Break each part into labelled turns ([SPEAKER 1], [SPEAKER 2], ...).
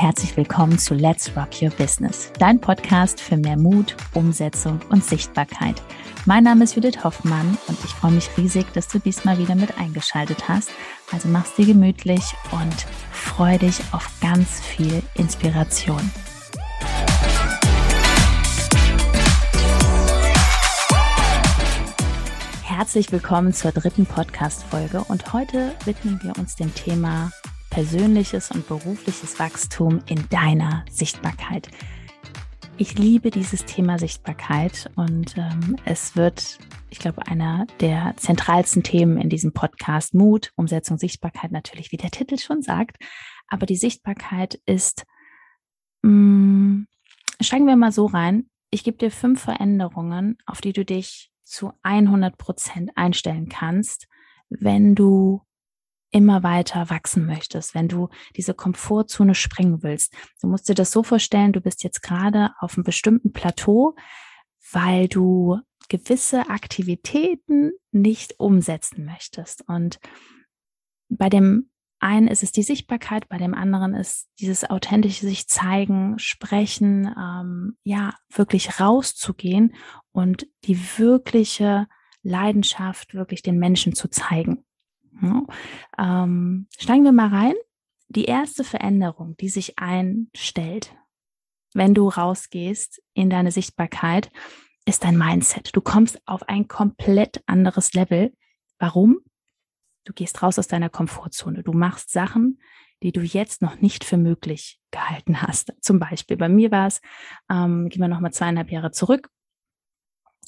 [SPEAKER 1] herzlich willkommen zu Let's Rock Your Business, dein Podcast für mehr Mut, Umsetzung und Sichtbarkeit. Mein Name ist Judith Hoffmann und ich freue mich riesig, dass du diesmal wieder mit eingeschaltet hast. Also mach's dir gemütlich und freu dich auf ganz viel Inspiration. Herzlich willkommen zur dritten Podcast-Folge und heute widmen wir uns dem Thema persönliches und berufliches Wachstum in deiner Sichtbarkeit. Ich liebe dieses Thema Sichtbarkeit und ähm, es wird, ich glaube, einer der zentralsten Themen in diesem Podcast. Mut, Umsetzung, Sichtbarkeit natürlich, wie der Titel schon sagt. Aber die Sichtbarkeit ist, mh, mm, steigen wir mal so rein. Ich gebe dir fünf Veränderungen, auf die du dich zu 100 Prozent einstellen kannst, wenn du immer weiter wachsen möchtest, wenn du diese Komfortzone springen willst. Du musst dir das so vorstellen, du bist jetzt gerade auf einem bestimmten Plateau, weil du gewisse Aktivitäten nicht umsetzen möchtest. Und bei dem einen ist es die Sichtbarkeit, bei dem anderen ist dieses authentische sich zeigen, sprechen, ähm, ja, wirklich rauszugehen und die wirkliche Leidenschaft wirklich den Menschen zu zeigen. Ähm, steigen wir mal rein. Die erste Veränderung, die sich einstellt, wenn du rausgehst in deine Sichtbarkeit, ist dein Mindset. Du kommst auf ein komplett anderes Level. Warum? Du gehst raus aus deiner Komfortzone. Du machst Sachen, die du jetzt noch nicht für möglich gehalten hast. Zum Beispiel bei mir war es, ähm, gehen wir nochmal zweieinhalb Jahre zurück,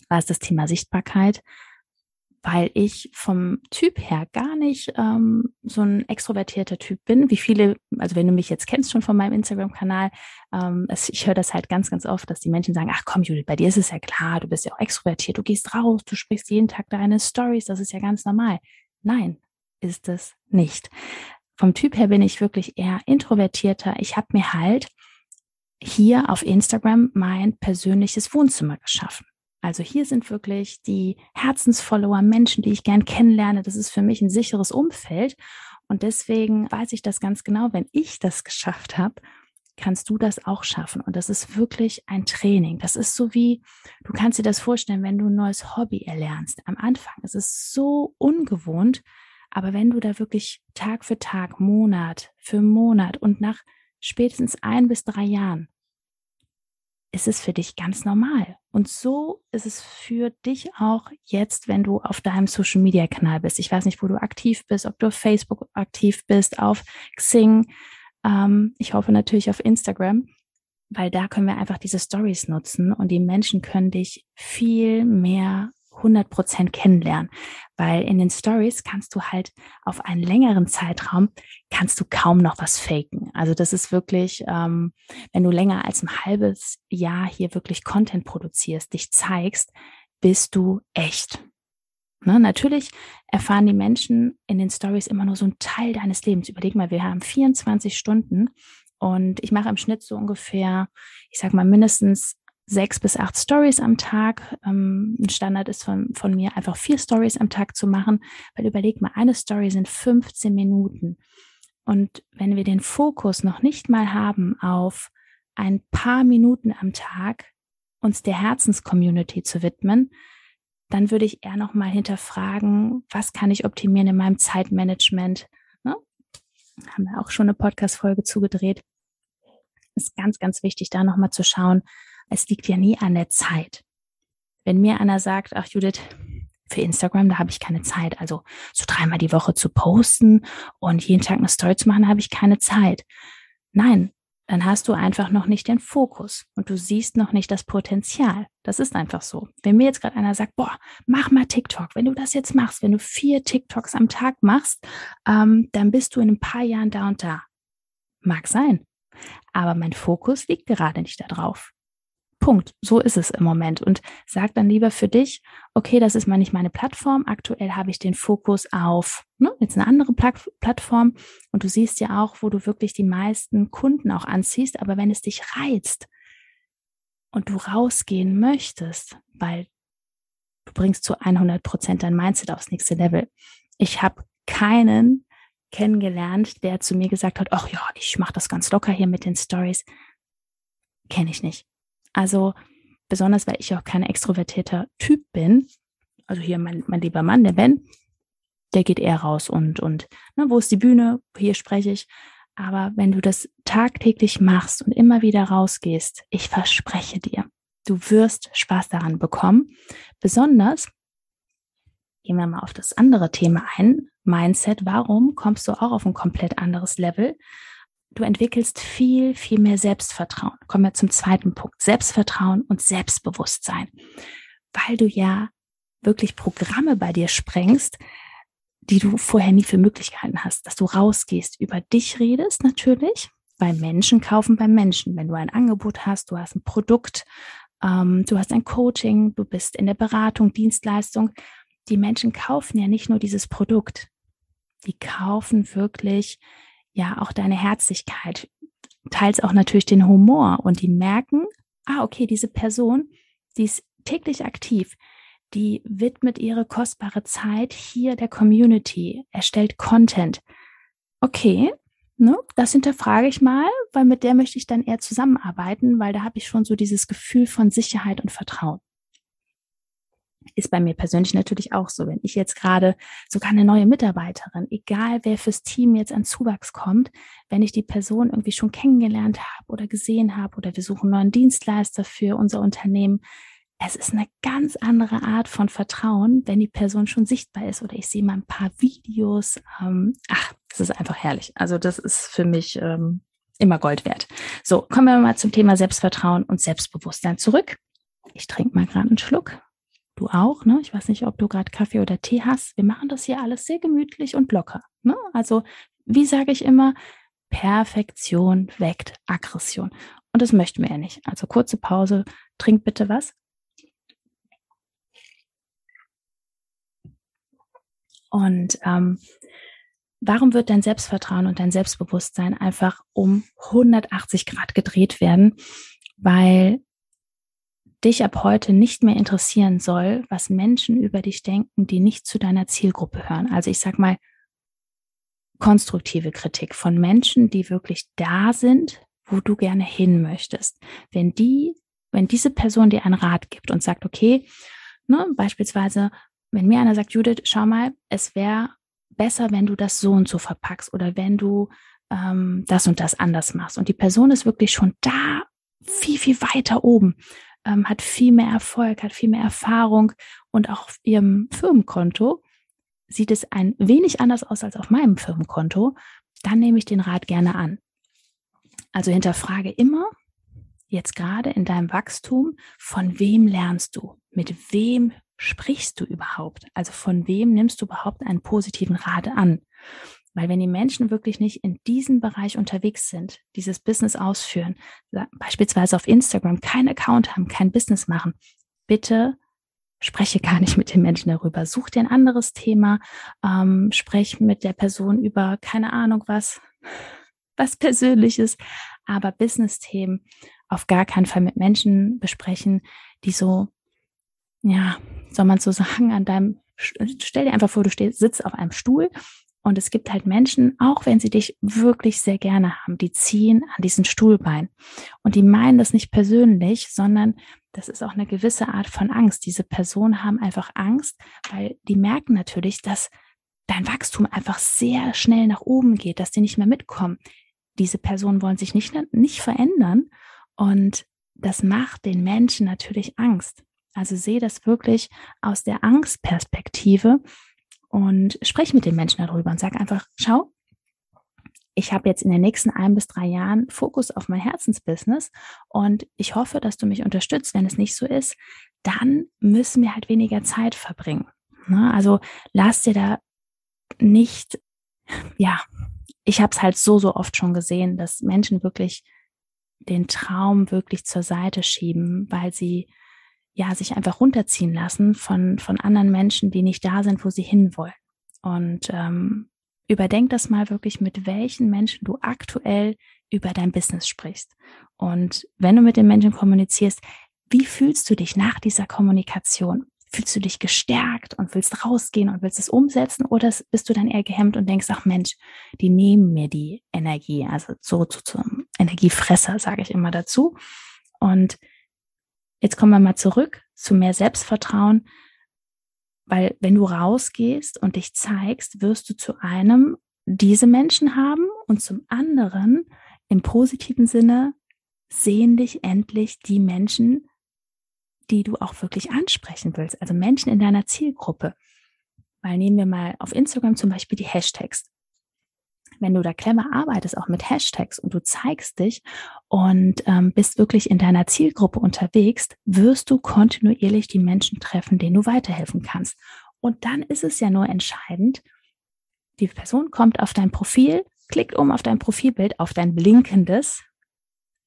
[SPEAKER 1] war es das Thema Sichtbarkeit weil ich vom Typ her gar nicht ähm, so ein extrovertierter Typ bin, wie viele, also wenn du mich jetzt kennst schon von meinem Instagram-Kanal, ähm, ich höre das halt ganz, ganz oft, dass die Menschen sagen, ach komm Judith, bei dir ist es ja klar, du bist ja auch extrovertiert, du gehst raus, du sprichst jeden Tag deine Stories, das ist ja ganz normal. Nein, ist es nicht. Vom Typ her bin ich wirklich eher introvertierter. Ich habe mir halt hier auf Instagram mein persönliches Wohnzimmer geschaffen. Also hier sind wirklich die Herzensfollower, Menschen, die ich gern kennenlerne. Das ist für mich ein sicheres Umfeld. Und deswegen weiß ich das ganz genau. Wenn ich das geschafft habe, kannst du das auch schaffen. Und das ist wirklich ein Training. Das ist so wie, du kannst dir das vorstellen, wenn du ein neues Hobby erlernst. Am Anfang ist es so ungewohnt. Aber wenn du da wirklich Tag für Tag, Monat für Monat und nach spätestens ein bis drei Jahren ist es für dich ganz normal. Und so ist es für dich auch jetzt, wenn du auf deinem Social Media Kanal bist. Ich weiß nicht, wo du aktiv bist, ob du auf Facebook aktiv bist, auf Xing. Ähm, ich hoffe natürlich auf Instagram, weil da können wir einfach diese Stories nutzen und die Menschen können dich viel mehr 100 Prozent kennenlernen, weil in den Stories kannst du halt auf einen längeren Zeitraum kannst du kaum noch was faken. Also das ist wirklich, ähm, wenn du länger als ein halbes Jahr hier wirklich Content produzierst, dich zeigst, bist du echt. Ne, natürlich erfahren die Menschen in den Stories immer nur so einen Teil deines Lebens. Überleg mal, wir haben 24 Stunden und ich mache im Schnitt so ungefähr, ich sag mal mindestens sechs bis acht Stories am Tag. Ähm, ein Standard ist von, von mir, einfach vier Stories am Tag zu machen, weil überleg mal, eine Story sind 15 Minuten. Und wenn wir den Fokus noch nicht mal haben auf ein paar Minuten am Tag, uns der Herzenscommunity zu widmen, dann würde ich eher noch mal hinterfragen, was kann ich optimieren in meinem Zeitmanagement? Ne? Haben wir auch schon eine Podcast-Folge zugedreht. Ist ganz, ganz wichtig, da noch mal zu schauen, es liegt ja nie an der Zeit. Wenn mir einer sagt, ach Judith, für Instagram, da habe ich keine Zeit. Also so dreimal die Woche zu posten und jeden Tag eine Story zu machen, habe ich keine Zeit. Nein, dann hast du einfach noch nicht den Fokus und du siehst noch nicht das Potenzial. Das ist einfach so. Wenn mir jetzt gerade einer sagt, boah, mach mal TikTok, wenn du das jetzt machst, wenn du vier TikToks am Tag machst, ähm, dann bist du in ein paar Jahren da und da. Mag sein. Aber mein Fokus liegt gerade nicht darauf. Punkt. So ist es im Moment. Und sag dann lieber für dich, okay, das ist mal nicht meine Plattform. Aktuell habe ich den Fokus auf ne, jetzt eine andere Pla Plattform. Und du siehst ja auch, wo du wirklich die meisten Kunden auch anziehst. Aber wenn es dich reizt und du rausgehen möchtest, weil du bringst zu 100 Prozent dein Mindset aufs nächste Level. Ich habe keinen kennengelernt, der zu mir gesagt hat, ach ja, ich mache das ganz locker hier mit den Stories. Kenne ich nicht. Also besonders, weil ich auch kein extrovertierter Typ bin. Also hier mein, mein lieber Mann, der Ben, der geht eher raus und, und ne, wo ist die Bühne? Hier spreche ich. Aber wenn du das tagtäglich machst und immer wieder rausgehst, ich verspreche dir, du wirst Spaß daran bekommen. Besonders, gehen wir mal auf das andere Thema ein, Mindset. Warum kommst du auch auf ein komplett anderes Level? Du entwickelst viel, viel mehr Selbstvertrauen. Kommen wir zum zweiten Punkt. Selbstvertrauen und Selbstbewusstsein. Weil du ja wirklich Programme bei dir sprengst, die du vorher nie für möglich gehalten hast, dass du rausgehst, über dich redest natürlich, weil Menschen kaufen beim Menschen. Wenn du ein Angebot hast, du hast ein Produkt, ähm, du hast ein Coaching, du bist in der Beratung, Dienstleistung. Die Menschen kaufen ja nicht nur dieses Produkt, die kaufen wirklich ja auch deine Herzlichkeit, teils auch natürlich den Humor und die merken, ah, okay, diese Person, die ist täglich aktiv, die widmet ihre kostbare Zeit hier der Community, erstellt Content. Okay, ne, das hinterfrage ich mal, weil mit der möchte ich dann eher zusammenarbeiten, weil da habe ich schon so dieses Gefühl von Sicherheit und Vertrauen. Ist bei mir persönlich natürlich auch so. Wenn ich jetzt gerade sogar eine neue Mitarbeiterin, egal wer fürs Team jetzt an Zuwachs kommt, wenn ich die Person irgendwie schon kennengelernt habe oder gesehen habe oder wir suchen neuen Dienstleister für unser Unternehmen, es ist eine ganz andere Art von Vertrauen, wenn die Person schon sichtbar ist oder ich sehe mal ein paar Videos. Ähm, ach, das ist einfach herrlich. Also das ist für mich ähm, immer Gold wert. So, kommen wir mal zum Thema Selbstvertrauen und Selbstbewusstsein zurück. Ich trinke mal gerade einen Schluck. Du auch, ne? Ich weiß nicht, ob du gerade Kaffee oder Tee hast. Wir machen das hier alles sehr gemütlich und locker. Ne? Also, wie sage ich immer, Perfektion weckt Aggression. Und das möchten wir ja nicht. Also kurze Pause, trink bitte was. Und ähm, warum wird dein Selbstvertrauen und dein Selbstbewusstsein einfach um 180 Grad gedreht werden? Weil dich ab heute nicht mehr interessieren soll, was Menschen über dich denken, die nicht zu deiner Zielgruppe hören. Also ich sag mal, konstruktive Kritik von Menschen, die wirklich da sind, wo du gerne hin möchtest. Wenn die, wenn diese Person dir einen Rat gibt und sagt, okay, ne, beispielsweise, wenn mir einer sagt, Judith, schau mal, es wäre besser, wenn du das so und so verpackst oder wenn du ähm, das und das anders machst. Und die Person ist wirklich schon da, viel, viel weiter oben, ähm, hat viel mehr Erfolg, hat viel mehr Erfahrung und auch auf ihrem Firmenkonto sieht es ein wenig anders aus als auf meinem Firmenkonto, dann nehme ich den Rat gerne an. Also hinterfrage immer, jetzt gerade in deinem Wachstum, von wem lernst du? Mit wem sprichst du überhaupt? Also von wem nimmst du überhaupt einen positiven Rat an? Weil wenn die Menschen wirklich nicht in diesem Bereich unterwegs sind, dieses Business ausführen, beispielsweise auf Instagram kein Account haben, kein Business machen, bitte spreche gar nicht mit den Menschen darüber. Such dir ein anderes Thema, ähm, sprech mit der Person über keine Ahnung was, was Persönliches, aber Business-Themen auf gar keinen Fall mit Menschen besprechen, die so ja, soll man so sagen, an deinem, stell dir einfach vor, du stehst, sitzt auf einem Stuhl und es gibt halt Menschen, auch wenn sie dich wirklich sehr gerne haben, die ziehen an diesen Stuhlbein. Und die meinen das nicht persönlich, sondern das ist auch eine gewisse Art von Angst. Diese Personen haben einfach Angst, weil die merken natürlich, dass dein Wachstum einfach sehr schnell nach oben geht, dass die nicht mehr mitkommen. Diese Personen wollen sich nicht, nicht verändern und das macht den Menschen natürlich Angst. Also sehe das wirklich aus der Angstperspektive und sprich mit den Menschen darüber und sag einfach, schau, ich habe jetzt in den nächsten ein bis drei Jahren Fokus auf mein Herzensbusiness und ich hoffe, dass du mich unterstützt. Wenn es nicht so ist, dann müssen wir halt weniger Zeit verbringen. Ne? Also lass dir da nicht, ja, ich habe es halt so, so oft schon gesehen, dass Menschen wirklich den Traum wirklich zur Seite schieben, weil sie ja, sich einfach runterziehen lassen von, von anderen Menschen, die nicht da sind, wo sie hinwollen. Und ähm, überdenk das mal wirklich, mit welchen Menschen du aktuell über dein Business sprichst. Und wenn du mit den Menschen kommunizierst, wie fühlst du dich nach dieser Kommunikation? Fühlst du dich gestärkt und willst rausgehen und willst es umsetzen oder bist du dann eher gehemmt und denkst, ach Mensch, die nehmen mir die Energie, also so zu, zum Energiefresser, sage ich immer dazu. Und jetzt kommen wir mal zurück zu mehr Selbstvertrauen, weil wenn du rausgehst und dich zeigst, wirst du zu einem diese Menschen haben und zum anderen im positiven Sinne sehen dich endlich die Menschen, die du auch wirklich ansprechen willst, also Menschen in deiner Zielgruppe. Weil nehmen wir mal auf Instagram zum Beispiel die Hashtags. Wenn du da clever arbeitest, auch mit Hashtags und du zeigst dich und ähm, bist wirklich in deiner Zielgruppe unterwegs, wirst du kontinuierlich die Menschen treffen, denen du weiterhelfen kannst. Und dann ist es ja nur entscheidend, die Person kommt auf dein Profil, klickt um auf dein Profilbild, auf dein blinkendes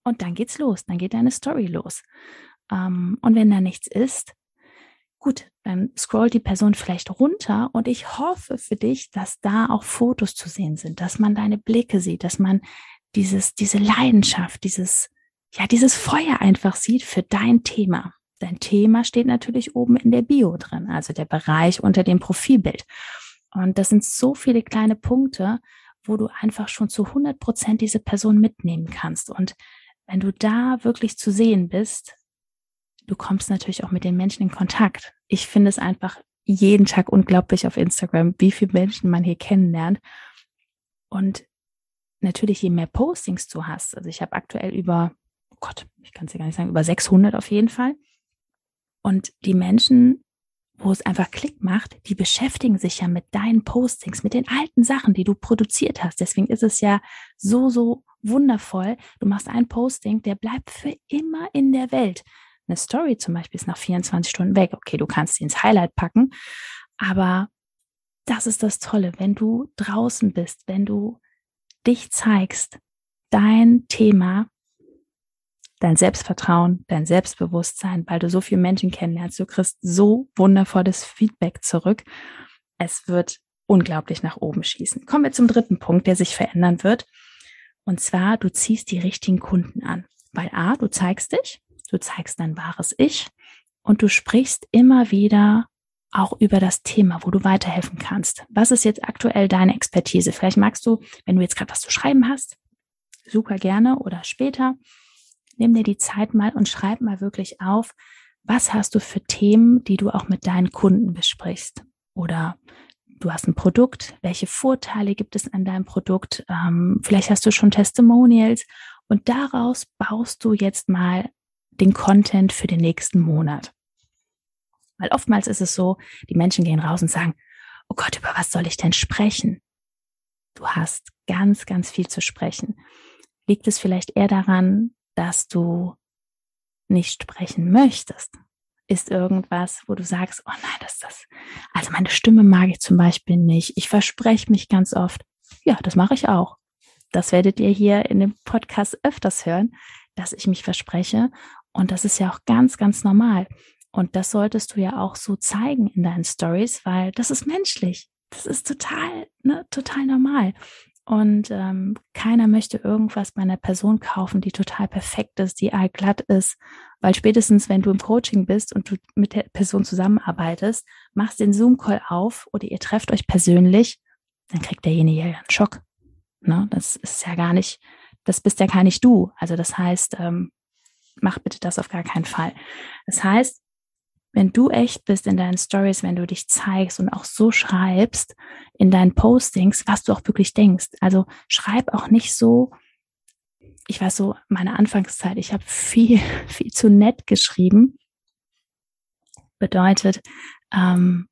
[SPEAKER 1] und dann geht's los, dann geht deine Story los. Ähm, und wenn da nichts ist, gut, dann scrollt die Person vielleicht runter und ich hoffe für dich, dass da auch Fotos zu sehen sind, dass man deine Blicke sieht, dass man dieses, diese Leidenschaft, dieses, ja, dieses Feuer einfach sieht für dein Thema. Dein Thema steht natürlich oben in der Bio drin, also der Bereich unter dem Profilbild. Und das sind so viele kleine Punkte, wo du einfach schon zu 100 Prozent diese Person mitnehmen kannst. Und wenn du da wirklich zu sehen bist, du kommst natürlich auch mit den Menschen in Kontakt. Ich finde es einfach jeden Tag unglaublich auf Instagram, wie viele Menschen man hier kennenlernt. Und natürlich, je mehr Postings du hast, also ich habe aktuell über, oh Gott, ich kann es ja gar nicht sagen, über 600 auf jeden Fall. Und die Menschen, wo es einfach Klick macht, die beschäftigen sich ja mit deinen Postings, mit den alten Sachen, die du produziert hast. Deswegen ist es ja so, so wundervoll. Du machst ein Posting, der bleibt für immer in der Welt. Eine Story zum Beispiel ist nach 24 Stunden weg. Okay, du kannst sie ins Highlight packen, aber das ist das Tolle, wenn du draußen bist, wenn du dich zeigst, dein Thema, dein Selbstvertrauen, dein Selbstbewusstsein, weil du so viele Menschen kennenlernst, du kriegst so wundervolles Feedback zurück. Es wird unglaublich nach oben schießen. Kommen wir zum dritten Punkt, der sich verändern wird. Und zwar, du ziehst die richtigen Kunden an. Weil A, du zeigst dich, du zeigst dein wahres Ich und du sprichst immer wieder auch über das Thema, wo du weiterhelfen kannst. Was ist jetzt aktuell deine Expertise? Vielleicht magst du, wenn du jetzt gerade was zu schreiben hast, super gerne oder später, nimm dir die Zeit mal und schreib mal wirklich auf, was hast du für Themen, die du auch mit deinen Kunden besprichst? Oder du hast ein Produkt, welche Vorteile gibt es an deinem Produkt? Ähm, vielleicht hast du schon Testimonials und daraus baust du jetzt mal den Content für den nächsten Monat. Weil oftmals ist es so, die Menschen gehen raus und sagen, oh Gott, über was soll ich denn sprechen? Du hast ganz, ganz viel zu sprechen. Liegt es vielleicht eher daran, dass du nicht sprechen möchtest? Ist irgendwas, wo du sagst, oh nein, das ist das. Also meine Stimme mag ich zum Beispiel nicht. Ich verspreche mich ganz oft. Ja, das mache ich auch. Das werdet ihr hier in dem Podcast öfters hören, dass ich mich verspreche. Und das ist ja auch ganz, ganz normal. Und das solltest du ja auch so zeigen in deinen Stories, weil das ist menschlich. Das ist total, ne, total normal. Und ähm, keiner möchte irgendwas bei einer Person kaufen, die total perfekt ist, die allglatt ist. Weil spätestens, wenn du im Coaching bist und du mit der Person zusammenarbeitest, machst den Zoom-Call auf oder ihr trefft euch persönlich, dann kriegt derjenige ja einen Schock. Ne? Das ist ja gar nicht, das bist ja gar nicht du. Also das heißt, ähm, mach bitte das auf gar keinen Fall. Das heißt, wenn du echt bist in deinen Stories, wenn du dich zeigst und auch so schreibst in deinen Postings, was du auch wirklich denkst. Also schreib auch nicht so, ich weiß so, meine Anfangszeit, ich habe viel, viel zu nett geschrieben. Bedeutet, ähm,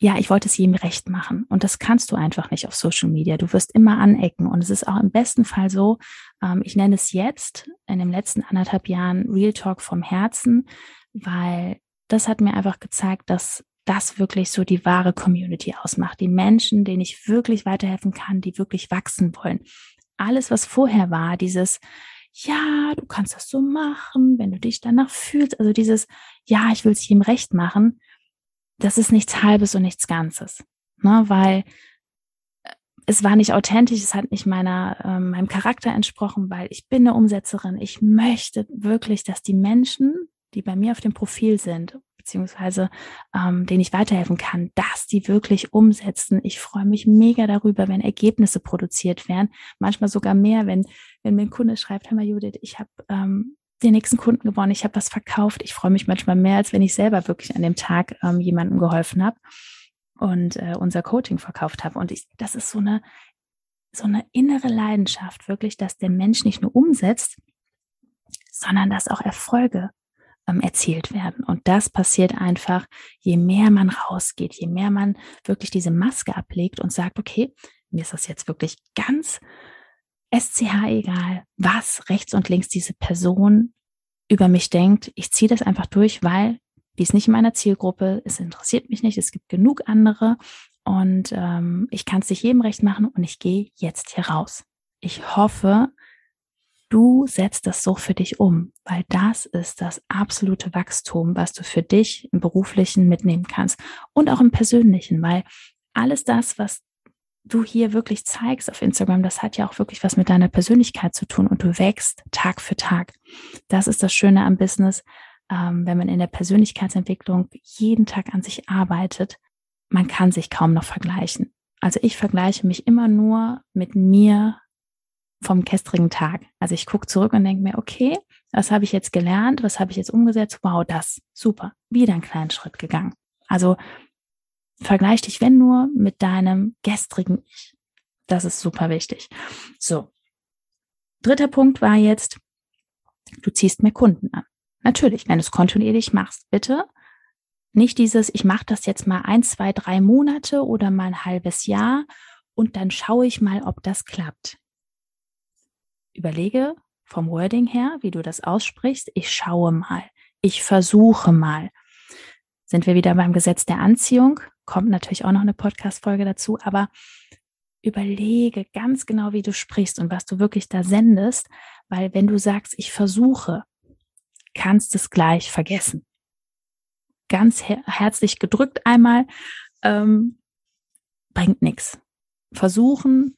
[SPEAKER 1] ja, ich wollte es jedem recht machen. Und das kannst du einfach nicht auf Social Media. Du wirst immer anecken. Und es ist auch im besten Fall so, ähm, ich nenne es jetzt in den letzten anderthalb Jahren Real Talk vom Herzen, weil das hat mir einfach gezeigt, dass das wirklich so die wahre Community ausmacht. Die Menschen, denen ich wirklich weiterhelfen kann, die wirklich wachsen wollen. Alles, was vorher war, dieses, ja, du kannst das so machen, wenn du dich danach fühlst, also dieses, ja, ich will es jedem recht machen, das ist nichts Halbes und nichts Ganzes. Ne? Weil äh, es war nicht authentisch, es hat nicht meiner, äh, meinem Charakter entsprochen, weil ich bin eine Umsetzerin. Ich möchte wirklich, dass die Menschen, die bei mir auf dem Profil sind, beziehungsweise ähm, denen ich weiterhelfen kann, dass die wirklich umsetzen. Ich freue mich mega darüber, wenn Ergebnisse produziert werden. Manchmal sogar mehr, wenn, wenn mir ein Kunde schreibt, hör mal Judith, ich habe ähm, den nächsten Kunden gewonnen, ich habe was verkauft. Ich freue mich manchmal mehr, als wenn ich selber wirklich an dem Tag ähm, jemandem geholfen habe und äh, unser Coaching verkauft habe. Und ich, das ist so eine, so eine innere Leidenschaft, wirklich, dass der Mensch nicht nur umsetzt, sondern dass auch Erfolge ähm, erzielt werden. Und das passiert einfach, je mehr man rausgeht, je mehr man wirklich diese Maske ablegt und sagt, okay, mir ist das jetzt wirklich ganz SCH egal, was rechts und links diese Person über mich denkt. Ich ziehe das einfach durch, weil die ist nicht in meiner Zielgruppe, es interessiert mich nicht, es gibt genug andere und ähm, ich kann es nicht jedem recht machen und ich gehe jetzt hier raus. Ich hoffe, du setzt das so für dich um, weil das ist das absolute Wachstum, was du für dich im beruflichen mitnehmen kannst und auch im persönlichen, weil alles das, was du hier wirklich zeigst auf Instagram, das hat ja auch wirklich was mit deiner Persönlichkeit zu tun und du wächst Tag für Tag. Das ist das Schöne am Business, ähm, wenn man in der Persönlichkeitsentwicklung jeden Tag an sich arbeitet. Man kann sich kaum noch vergleichen. Also ich vergleiche mich immer nur mit mir vom gestrigen Tag. Also ich gucke zurück und denke mir, okay, was habe ich jetzt gelernt? Was habe ich jetzt umgesetzt? Wow, das, super. Wieder einen kleinen Schritt gegangen. Also vergleich dich, wenn nur, mit deinem gestrigen Ich. Das ist super wichtig. So. Dritter Punkt war jetzt, du ziehst mehr Kunden an. Natürlich, wenn du es kontinuierlich machst, bitte nicht dieses, ich mache das jetzt mal ein, zwei, drei Monate oder mal ein halbes Jahr und dann schaue ich mal, ob das klappt überlege vom Wording her, wie du das aussprichst. Ich schaue mal. Ich versuche mal. Sind wir wieder beim Gesetz der Anziehung? Kommt natürlich auch noch eine Podcast-Folge dazu, aber überlege ganz genau, wie du sprichst und was du wirklich da sendest, weil wenn du sagst, ich versuche, kannst es gleich vergessen. Ganz her herzlich gedrückt einmal, ähm, bringt nichts. Versuchen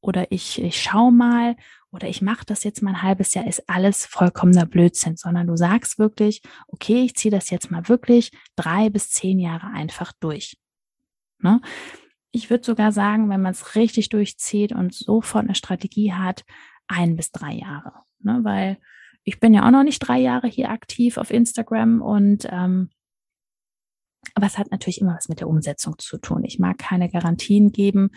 [SPEAKER 1] oder ich, ich schau mal oder ich mache das jetzt mal ein halbes Jahr, ist alles vollkommener Blödsinn, sondern du sagst wirklich, okay, ich ziehe das jetzt mal wirklich drei bis zehn Jahre einfach durch. Ne? Ich würde sogar sagen, wenn man es richtig durchzieht und sofort eine Strategie hat, ein bis drei Jahre. Ne? Weil ich bin ja auch noch nicht drei Jahre hier aktiv auf Instagram und ähm, aber es hat natürlich immer was mit der Umsetzung zu tun. Ich mag keine Garantien geben,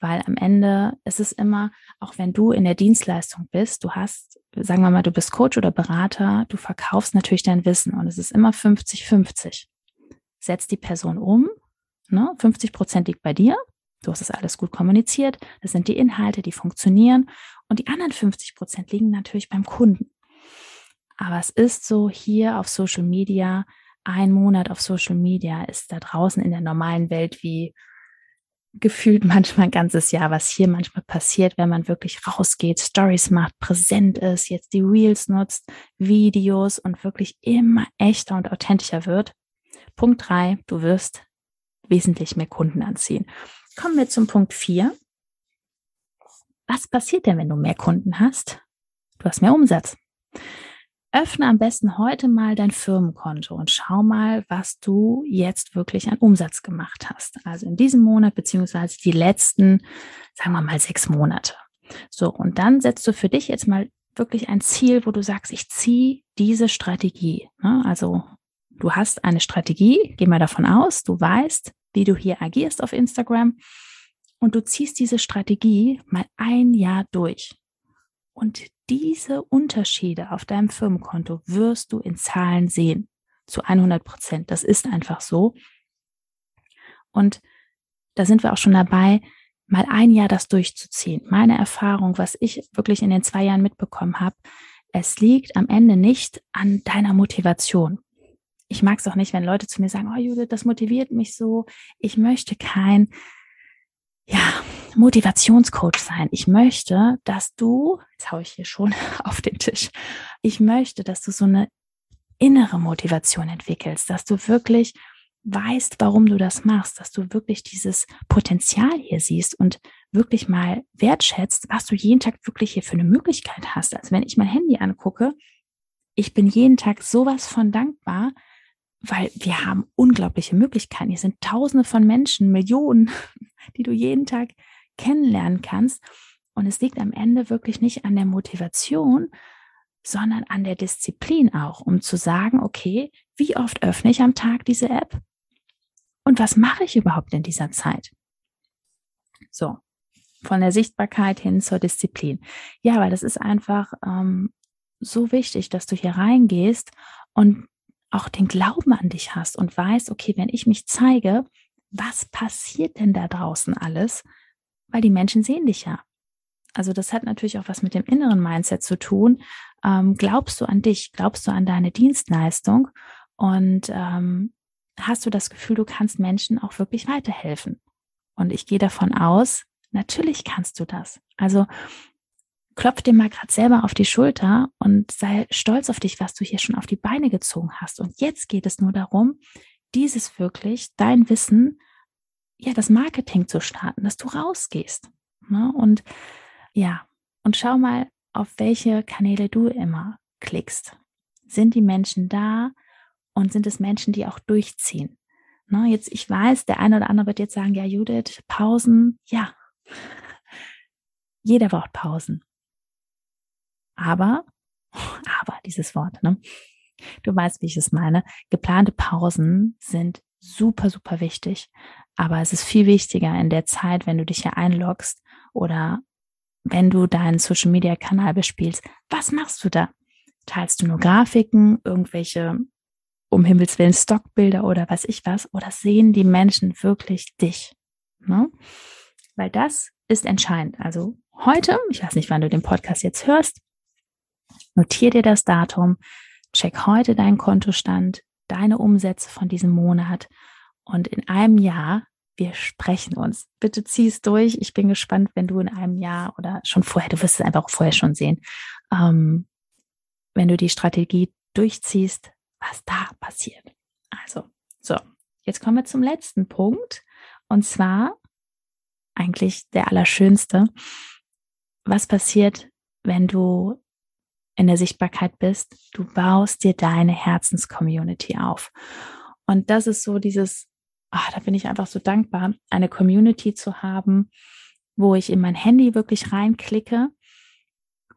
[SPEAKER 1] weil am Ende ist es immer, auch wenn du in der Dienstleistung bist, du hast, sagen wir mal, du bist Coach oder Berater, du verkaufst natürlich dein Wissen und es ist immer 50-50. Setz die Person um, ne? 50 Prozent liegt bei dir, du hast es alles gut kommuniziert, das sind die Inhalte, die funktionieren und die anderen 50 Prozent liegen natürlich beim Kunden. Aber es ist so hier auf Social Media, ein Monat auf Social Media ist da draußen in der normalen Welt wie gefühlt manchmal ein ganzes Jahr, was hier manchmal passiert, wenn man wirklich rausgeht, Stories macht, präsent ist, jetzt die Reels nutzt, Videos und wirklich immer echter und authentischer wird. Punkt drei, du wirst wesentlich mehr Kunden anziehen. Kommen wir zum Punkt vier. Was passiert denn, wenn du mehr Kunden hast? Du hast mehr Umsatz. Öffne am besten heute mal dein Firmenkonto und schau mal, was du jetzt wirklich an Umsatz gemacht hast. Also in diesem Monat beziehungsweise die letzten, sagen wir mal, sechs Monate. So, und dann setzt du für dich jetzt mal wirklich ein Ziel, wo du sagst, ich ziehe diese Strategie. Ne? Also du hast eine Strategie, geh mal davon aus, du weißt, wie du hier agierst auf Instagram und du ziehst diese Strategie mal ein Jahr durch. Und diese Unterschiede auf deinem Firmenkonto wirst du in Zahlen sehen. Zu 100 Prozent. Das ist einfach so. Und da sind wir auch schon dabei, mal ein Jahr das durchzuziehen. Meine Erfahrung, was ich wirklich in den zwei Jahren mitbekommen habe, es liegt am Ende nicht an deiner Motivation. Ich mag es auch nicht, wenn Leute zu mir sagen, oh Judith, das motiviert mich so. Ich möchte kein, ja, Motivationscoach sein. Ich möchte, dass du, jetzt haue ich hier schon auf den Tisch, ich möchte, dass du so eine innere Motivation entwickelst, dass du wirklich weißt, warum du das machst, dass du wirklich dieses Potenzial hier siehst und wirklich mal wertschätzt, was du jeden Tag wirklich hier für eine Möglichkeit hast. Also wenn ich mein Handy angucke, ich bin jeden Tag sowas von dankbar, weil wir haben unglaubliche Möglichkeiten. Hier sind Tausende von Menschen, Millionen, die du jeden Tag kennenlernen kannst. Und es liegt am Ende wirklich nicht an der Motivation, sondern an der Disziplin auch, um zu sagen, okay, wie oft öffne ich am Tag diese App? Und was mache ich überhaupt in dieser Zeit? So, von der Sichtbarkeit hin zur Disziplin. Ja, weil das ist einfach ähm, so wichtig, dass du hier reingehst und auch den Glauben an dich hast und weißt, okay, wenn ich mich zeige, was passiert denn da draußen alles? Weil die Menschen sehen dich ja. Also das hat natürlich auch was mit dem inneren Mindset zu tun. Ähm, glaubst du an dich? Glaubst du an deine Dienstleistung? Und ähm, hast du das Gefühl, du kannst Menschen auch wirklich weiterhelfen? Und ich gehe davon aus, natürlich kannst du das. Also klopf dir mal gerade selber auf die Schulter und sei stolz auf dich, was du hier schon auf die Beine gezogen hast. Und jetzt geht es nur darum, dieses wirklich, dein Wissen, ja, das Marketing zu starten, dass du rausgehst. Ne? Und ja, und schau mal, auf welche Kanäle du immer klickst. Sind die Menschen da und sind es Menschen, die auch durchziehen? Ne? Jetzt, ich weiß, der eine oder andere wird jetzt sagen, ja, Judith, Pausen, ja. Jeder braucht Pausen. Aber, aber dieses Wort, ne? Du weißt, wie ich es meine. Geplante Pausen sind super, super wichtig. Aber es ist viel wichtiger in der Zeit, wenn du dich hier einloggst oder wenn du deinen Social Media Kanal bespielst. Was machst du da? Teilst du nur Grafiken, irgendwelche um Himmels Willen Stockbilder oder was ich was? Oder sehen die Menschen wirklich dich? Ne? Weil das ist entscheidend. Also heute, ich weiß nicht, wann du den Podcast jetzt hörst, Notier dir das Datum, check heute deinen Kontostand, deine Umsätze von diesem Monat und in einem Jahr, wir sprechen uns. Bitte zieh es durch. Ich bin gespannt, wenn du in einem Jahr oder schon vorher, du wirst es einfach vorher schon sehen, ähm, wenn du die Strategie durchziehst, was da passiert. Also, so, jetzt kommen wir zum letzten Punkt und zwar eigentlich der allerschönste. Was passiert, wenn du in der Sichtbarkeit bist, du baust dir deine Herzenscommunity auf. Und das ist so dieses, ach, da bin ich einfach so dankbar, eine Community zu haben, wo ich in mein Handy wirklich reinklicke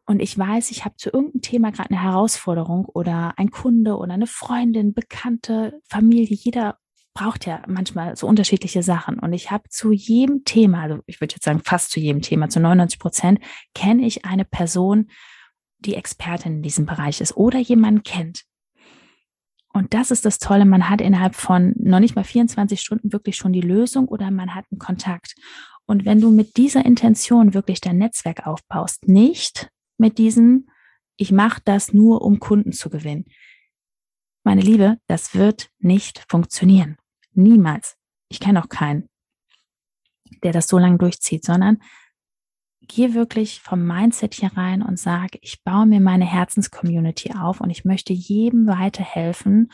[SPEAKER 1] und ich weiß, ich habe zu irgendeinem Thema gerade eine Herausforderung oder ein Kunde oder eine Freundin, Bekannte, Familie, jeder braucht ja manchmal so unterschiedliche Sachen. Und ich habe zu jedem Thema, also ich würde jetzt sagen fast zu jedem Thema, zu 99 Prozent, kenne ich eine Person, die Expertin in diesem Bereich ist oder jemanden kennt. Und das ist das Tolle, man hat innerhalb von noch nicht mal 24 Stunden wirklich schon die Lösung oder man hat einen Kontakt. Und wenn du mit dieser Intention wirklich dein Netzwerk aufbaust, nicht mit diesem, ich mache das nur, um Kunden zu gewinnen. Meine Liebe, das wird nicht funktionieren. Niemals. Ich kenne auch keinen, der das so lange durchzieht, sondern geh wirklich vom Mindset hier rein und sag, ich baue mir meine Herzenscommunity auf und ich möchte jedem weiterhelfen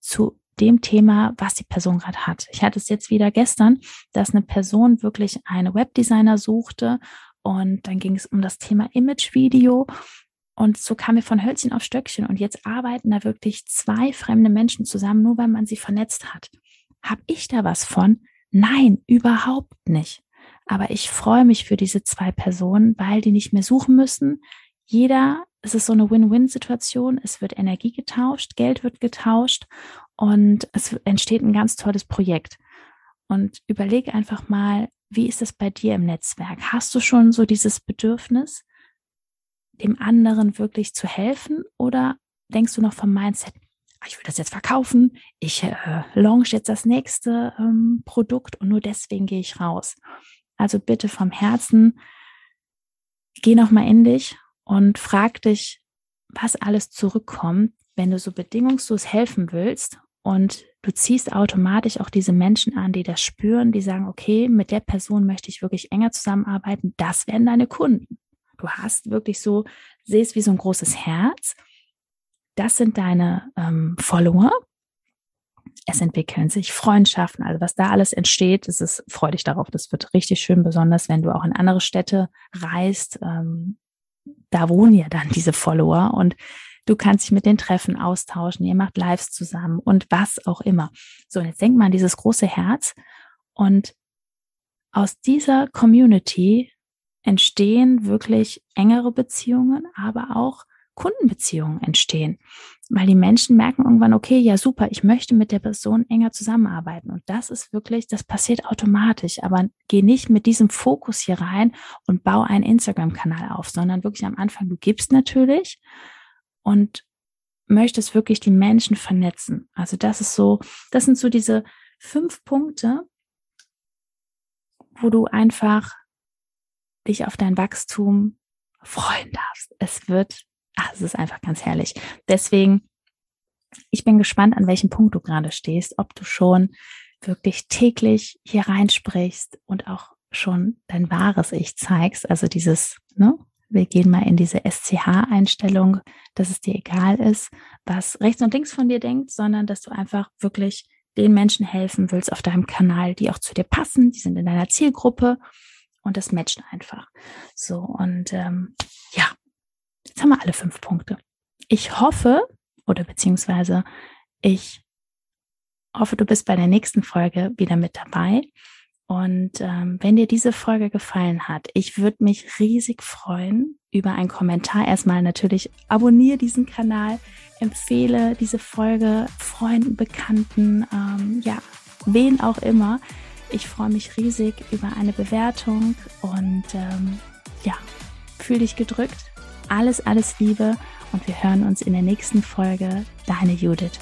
[SPEAKER 1] zu dem Thema, was die Person gerade hat. Ich hatte es jetzt wieder gestern, dass eine Person wirklich eine Webdesigner suchte und dann ging es um das Thema Imagevideo und so kam mir von Hölzchen auf Stöckchen und jetzt arbeiten da wirklich zwei fremde Menschen zusammen, nur weil man sie vernetzt hat. Hab ich da was von? Nein, überhaupt nicht. Aber ich freue mich für diese zwei Personen, weil die nicht mehr suchen müssen. Jeder, es ist so eine Win-Win-Situation. Es wird Energie getauscht, Geld wird getauscht und es entsteht ein ganz tolles Projekt. Und überleg einfach mal, wie ist es bei dir im Netzwerk? Hast du schon so dieses Bedürfnis, dem anderen wirklich zu helfen? Oder denkst du noch vom Mindset, ah, ich will das jetzt verkaufen, ich äh, launch jetzt das nächste ähm, Produkt und nur deswegen gehe ich raus. Also bitte vom Herzen, geh nochmal in dich und frag dich, was alles zurückkommt, wenn du so bedingungslos helfen willst und du ziehst automatisch auch diese Menschen an, die das spüren, die sagen, okay, mit der Person möchte ich wirklich enger zusammenarbeiten, das werden deine Kunden. Du hast wirklich so, siehst wie so ein großes Herz. Das sind deine ähm, Follower es entwickeln sich Freundschaften, also was da alles entsteht, das ist freudig darauf. Das wird richtig schön, besonders wenn du auch in andere Städte reist. Ähm, da wohnen ja dann diese Follower und Du kannst dich mit den Treffen austauschen, ihr macht Lives zusammen und was auch immer. So, und jetzt denk mal an dieses große Herz und aus dieser Community entstehen wirklich engere Beziehungen, aber auch Kundenbeziehungen entstehen, weil die Menschen merken irgendwann, okay, ja super, ich möchte mit der Person enger zusammenarbeiten und das ist wirklich, das passiert automatisch, aber geh nicht mit diesem Fokus hier rein und bau einen Instagram-Kanal auf, sondern wirklich am Anfang, du gibst natürlich und möchtest wirklich die Menschen vernetzen. Also das ist so, das sind so diese fünf Punkte, wo du einfach dich auf dein Wachstum freuen darfst. Es wird ach, es ist einfach ganz herrlich. Deswegen, ich bin gespannt, an welchem Punkt du gerade stehst, ob du schon wirklich täglich hier reinsprichst und auch schon dein wahres Ich zeigst, also dieses, ne, wir gehen mal in diese SCH-Einstellung, dass es dir egal ist, was rechts und links von dir denkt, sondern dass du einfach wirklich den Menschen helfen willst auf deinem Kanal, die auch zu dir passen, die sind in deiner Zielgruppe und das matcht einfach. So, und ähm, ja, Jetzt haben wir alle fünf Punkte. Ich hoffe, oder beziehungsweise ich hoffe, du bist bei der nächsten Folge wieder mit dabei. Und ähm, wenn dir diese Folge gefallen hat, ich würde mich riesig freuen über einen Kommentar. Erstmal natürlich abonniere diesen Kanal, empfehle diese Folge Freunden, Bekannten, ähm, ja, wen auch immer. Ich freue mich riesig über eine Bewertung und ähm, ja, fühl dich gedrückt alles, alles Liebe und wir hören uns in der nächsten Folge. Deine Judith.